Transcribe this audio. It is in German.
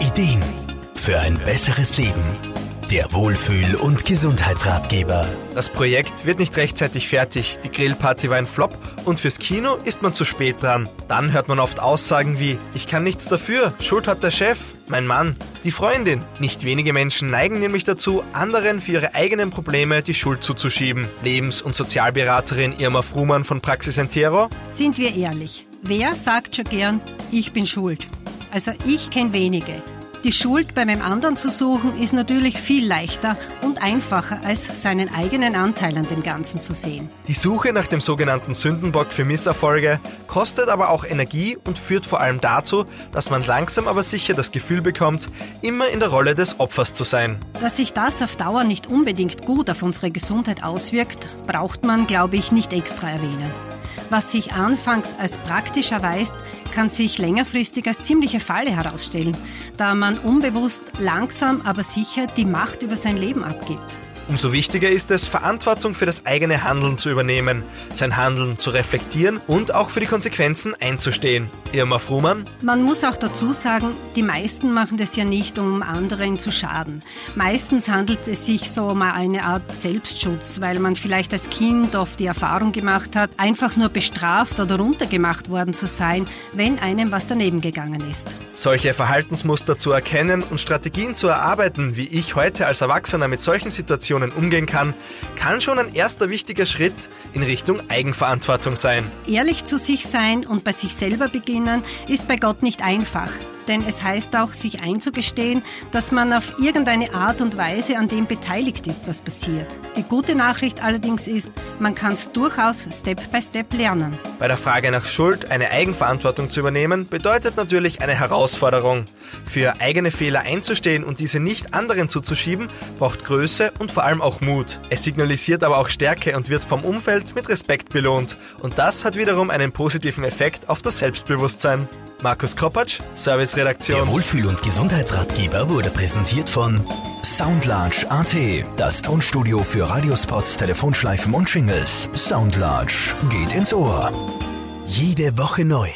Ideen für ein besseres Leben. Der Wohlfühl- und Gesundheitsratgeber. Das Projekt wird nicht rechtzeitig fertig, die Grillparty war ein Flop und fürs Kino ist man zu spät dran. Dann hört man oft Aussagen wie, ich kann nichts dafür, Schuld hat der Chef, mein Mann, die Freundin. Nicht wenige Menschen neigen nämlich dazu, anderen für ihre eigenen Probleme die Schuld zuzuschieben. Lebens- und Sozialberaterin Irma Frumann von Praxis Entero. Sind wir ehrlich, wer sagt schon gern, ich bin schuld? Also ich kenne wenige. Die Schuld bei meinem anderen zu suchen ist natürlich viel leichter und einfacher, als seinen eigenen Anteil an dem Ganzen zu sehen. Die Suche nach dem sogenannten Sündenbock für Misserfolge kostet aber auch Energie und führt vor allem dazu, dass man langsam aber sicher das Gefühl bekommt, immer in der Rolle des Opfers zu sein. Dass sich das auf Dauer nicht unbedingt gut auf unsere Gesundheit auswirkt, braucht man, glaube ich, nicht extra erwähnen. Was sich anfangs als praktisch erweist, kann sich längerfristig als ziemliche Falle herausstellen, da man unbewusst langsam aber sicher die Macht über sein Leben abgibt. Umso wichtiger ist es, Verantwortung für das eigene Handeln zu übernehmen, sein Handeln zu reflektieren und auch für die Konsequenzen einzustehen. Irma Frumann? Man muss auch dazu sagen, die meisten machen das ja nicht, um anderen zu schaden. Meistens handelt es sich so um eine Art Selbstschutz, weil man vielleicht als Kind oft die Erfahrung gemacht hat, einfach nur bestraft oder runtergemacht worden zu sein, wenn einem was daneben gegangen ist. Solche Verhaltensmuster zu erkennen und Strategien zu erarbeiten, wie ich heute als Erwachsener mit solchen Situationen Situationen umgehen kann, kann schon ein erster wichtiger Schritt in Richtung Eigenverantwortung sein. Ehrlich zu sich sein und bei sich selber beginnen, ist bei Gott nicht einfach denn es heißt auch, sich einzugestehen, dass man auf irgendeine Art und Weise an dem beteiligt ist, was passiert. Die gute Nachricht allerdings ist, man kann es durchaus Step by Step lernen. Bei der Frage nach Schuld eine Eigenverantwortung zu übernehmen, bedeutet natürlich eine Herausforderung. Für eigene Fehler einzustehen und diese nicht anderen zuzuschieben, braucht Größe und vor allem auch Mut. Es signalisiert aber auch Stärke und wird vom Umfeld mit Respekt belohnt. Und das hat wiederum einen positiven Effekt auf das Selbstbewusstsein. Markus Kropatsch, Serviceredaktion. Der Wohlfühl- und Gesundheitsratgeber wurde präsentiert von Soundlarge AT, das Tonstudio für Radiospots, Telefonschleifen und Shingles. Soundlarge geht ins Ohr. Jede Woche neu.